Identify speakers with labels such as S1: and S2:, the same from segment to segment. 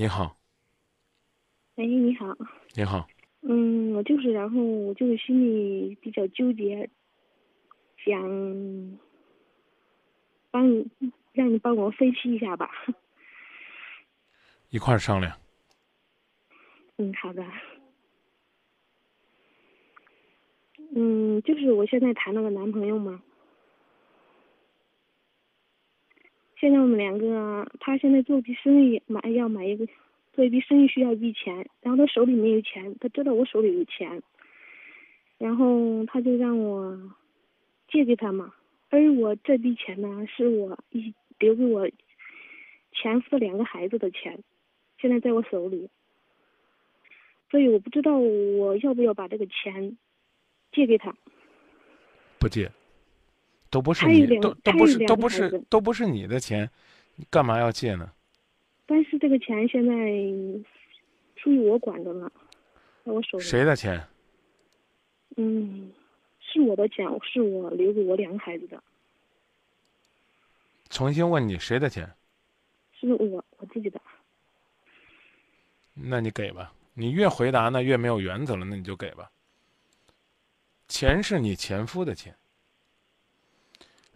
S1: 你好，
S2: 哎，你好。
S1: 你好，
S2: 嗯，我就是，然后我就是心里比较纠结，想帮你，让你帮我分析一下吧。
S1: 一块儿商量。
S2: 嗯，好的。嗯，就是我现在谈了个男朋友嘛，现在我们两个，他现在做笔生意，买要买一个，做一笔生意需要一笔钱，然后他手里没有钱，他知道我手里有钱，然后他就让我借给他嘛，而我这笔钱呢，是我一留给我前夫的两个孩子的钱，现在在我手里，所以我不知道我要不要把这个钱借给他。
S1: 不借，都不是你都都不是都不是都不是你的钱，你干嘛要借呢？
S2: 但是这个钱现在属于我管着呢，在我手里。
S1: 谁的钱？
S2: 嗯，是我的钱，是我留给我两个孩子的，
S1: 重新问你谁的钱？
S2: 是我我自己的。
S1: 那你给吧。你越回答呢越没有原则了，那你就给吧。钱是你前夫的钱，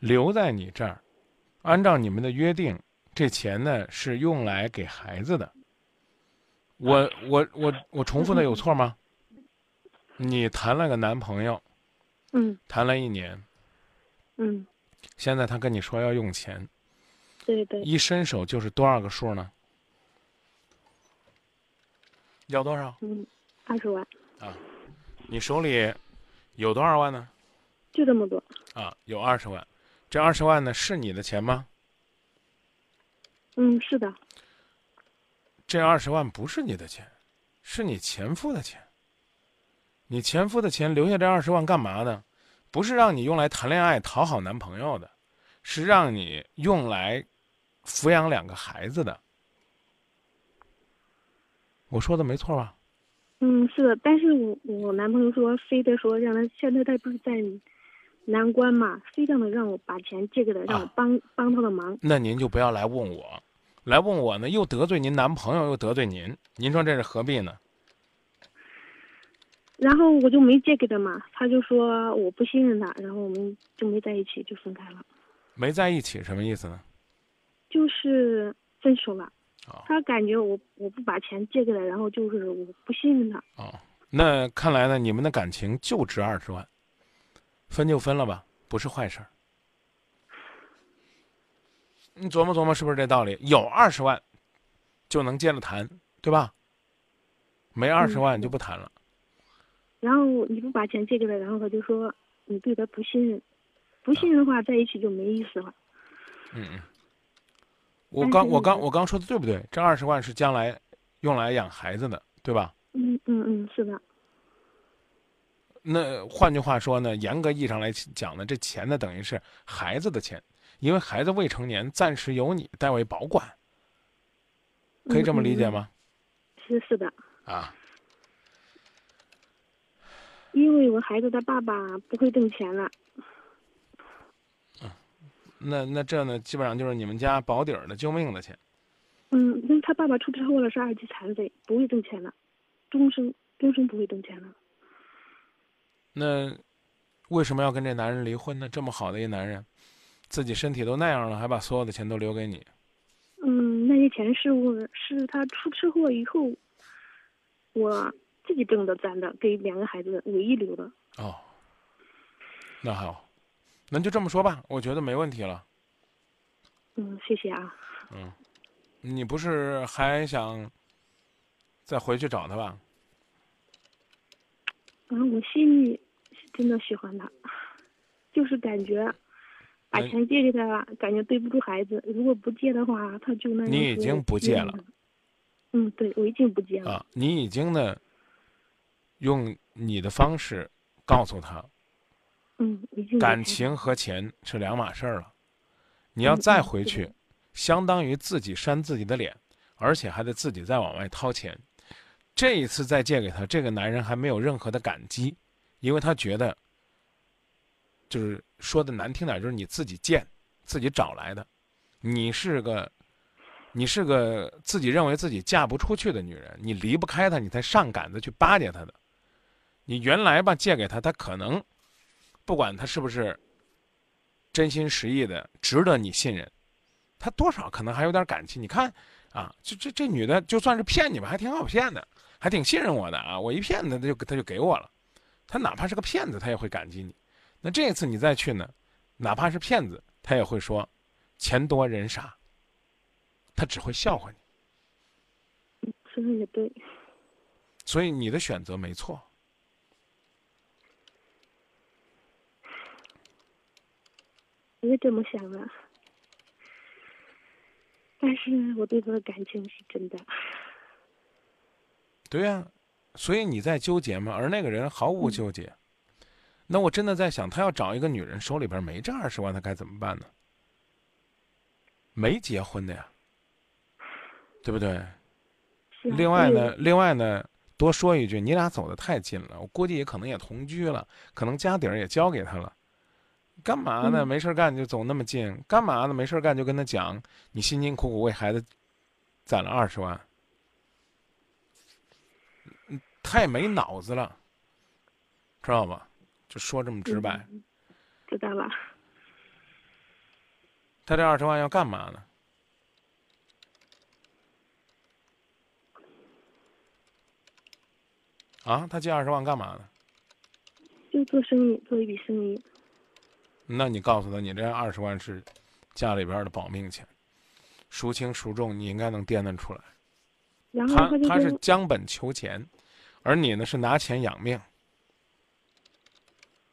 S1: 留在你这儿，按照你们的约定，这钱呢是用来给孩子的。我我我我重复的有错吗？你谈了个男朋友，
S2: 嗯
S1: 谈了一年，
S2: 嗯，
S1: 现在他跟你说要用钱，
S2: 对对，
S1: 一伸手就是多少个数呢？要多少
S2: 嗯，二十万，
S1: 啊？你手里有多少万呢？
S2: 就这么多。
S1: 啊，有二十万。这二十万呢是你的钱吗？
S2: 嗯，是的，
S1: 这二十万不是你的钱，是你前夫的钱。你前夫的钱留下这二十万干嘛呢？不是让你用来谈恋爱讨好男朋友的，是让你用来抚养两个孩子的。我说的没错吧？
S2: 嗯，是的，但是我我男朋友说，非得说让他现在他不是在难关嘛，非常的让我把钱借给他，让我
S1: 啊
S2: 帮、帮他的忙。
S1: 那您就不要来问我，来问我呢，又得罪您男朋友，又得罪您，您说这是何必呢？
S2: 然后我就没借给他嘛，他就说我不信任他，然后我们就没在一起，就分开了，
S1: 没在一起什么意思呢？
S2: 就是分手了。
S1: 啊
S2: 他感觉我我不把钱借给他，然后就是我不信任他。
S1: 哦，那看来呢，你们的感情就值二十万，分就分了吧，不是坏事儿。你琢磨琢磨，是不是这道理？有二十万，就能接着谈，对吧？没二十万就不谈了。
S2: 然后你不把钱借给他，然后他就说你对他不信任，不信任的话在一起就没意思了。
S1: 嗯嗯。我刚我刚我刚说的对不对？这二十万是将来用来养孩子的，对吧？
S2: 嗯嗯嗯，是的。
S1: 那换句话说呢，严格意义上来讲呢，这钱呢等于是孩子的钱，因为孩子未成年，暂时由你代为保管，可以这么理解吗？
S2: 是是的，
S1: 啊，
S2: 因为我孩子他爸爸不会挣钱了。
S1: 那那这呢，基本上就是你们家保底儿的救命的钱。
S2: 嗯，因为他爸爸出车祸了，是二级残废，不会挣钱了，终生终生不会挣钱了。
S1: 那为什么要跟这男人离婚呢？这么好的一男人，自己身体都那样了，还把所有的钱都留给你，
S2: 嗯，那些钱是我是他出车祸以后，我自己挣的攒的，给两个孩子唯一留的。
S1: 哦，那好，那就这么说吧，我觉得没问题了。
S2: 嗯，谢谢啊。
S1: 嗯，你不是还想再回去找他吧？
S2: 嗯，我心里是真的喜欢他，就是感觉把钱借给他，感觉对不住孩子。如果不借的话，他就那
S1: 你已经不借了。
S2: 嗯，对，我已经不借了。
S1: 啊，你已经呢，用你的方式告诉他，
S2: 嗯，已经
S1: 感情和钱是两码事儿了。你要
S2: 嗯
S1: 再回去
S2: 的，
S1: 相当于自己扇自己的脸，而且还得自己再往外掏钱。这一次再借给他，这个男人还没有任何的感激，因为他觉得，就是说的难听点儿，就是你自己贱，自己找来的，你是个你是个自己认为自己嫁不出去的女人，你离不开他，你才上赶子去巴结他的。你原来吧借给他，他可能不管他是不是真心实意的，值得你信任，他多少可能还有点感情。你看啊，这这这女的就算是骗你吧，还挺好骗的，还挺信任我的啊。我一骗他，他就他就给我了。他哪怕是个骗子，他也会感激你。那这次你再去呢，哪怕是骗子，他也会说钱多人傻。他只会笑话
S2: 你，说的也对。
S1: 所以你的选择没错。
S2: 我也这么想的，但是我对他的感情是真的。
S1: 对呀，所以你在纠结吗？而那个人毫无纠结。那我真的在想，他要找一个女人，手里边没这二十万，他该怎么办呢？没结婚的呀。对不对？另外呢，另外呢，多说一句，你俩走的太近了，我估计也可能也同居了，可能家底儿也交给他了。干嘛呢？没事干就走那么近？干嘛呢？没事干就跟他讲，你辛辛苦苦为孩子攒了二十万。他也没脑子了，知道吧？就说这么直白。
S2: 知道了。
S1: 他这二十万要干嘛呢？啊，他借二十万干嘛呢？
S2: 就做生意，做一笔生意。
S1: 那你告诉他，你这二十万是家里边的保命钱，孰轻孰重，你应该能掂量出来。
S2: 然后
S1: 他他是将本求钱，而你呢是拿钱养命。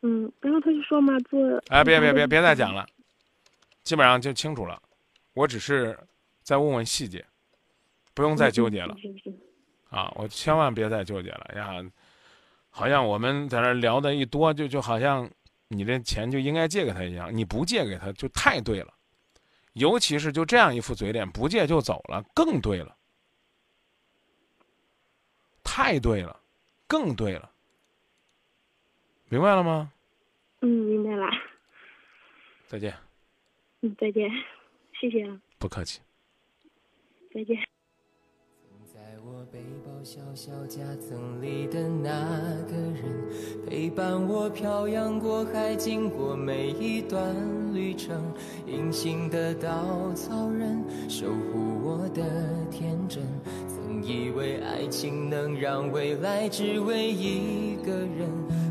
S2: 嗯，然后他就说嘛，做
S1: 哎，别别别别再讲了，基本上就清楚了。我只是再问问细节，不用再纠结了。啊，我千万别再纠结了呀！好像我们在那聊的一多，就就好像你这钱就应该借给他一样，你不借给他就太对了，尤其是就这样一副嘴脸，不借就走了，更对了，太对了，更对了，明白了吗？
S2: 嗯，明白了。
S1: 再见。
S2: 嗯，再见，谢谢啊。
S1: 不客气。
S2: 再见。
S3: 我背包小小夹层里的那个人，陪伴我漂洋过海，经过每一段旅程。隐形的稻草人，守护我的天真。曾以为爱情能让未来只为一个人。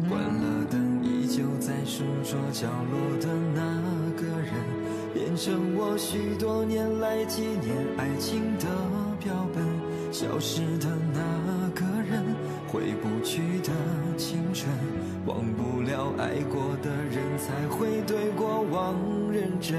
S3: 关了灯，依旧在书桌角落的那个人，变成我许多年来纪念爱情的标本。消失的那个人，回不去的青春，忘不了爱过的人，才会对过往认真。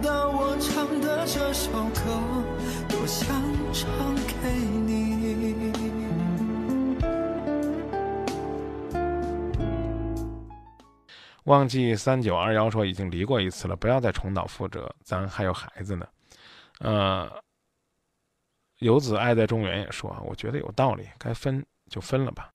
S3: 到我唱的这首歌，多想唱给你。
S1: 忘记三九二幺说已经离过一次了，不要再重蹈覆辙，咱还有孩子呢。呃，游子爱在中原也说，我觉得有道理，该分就分了吧。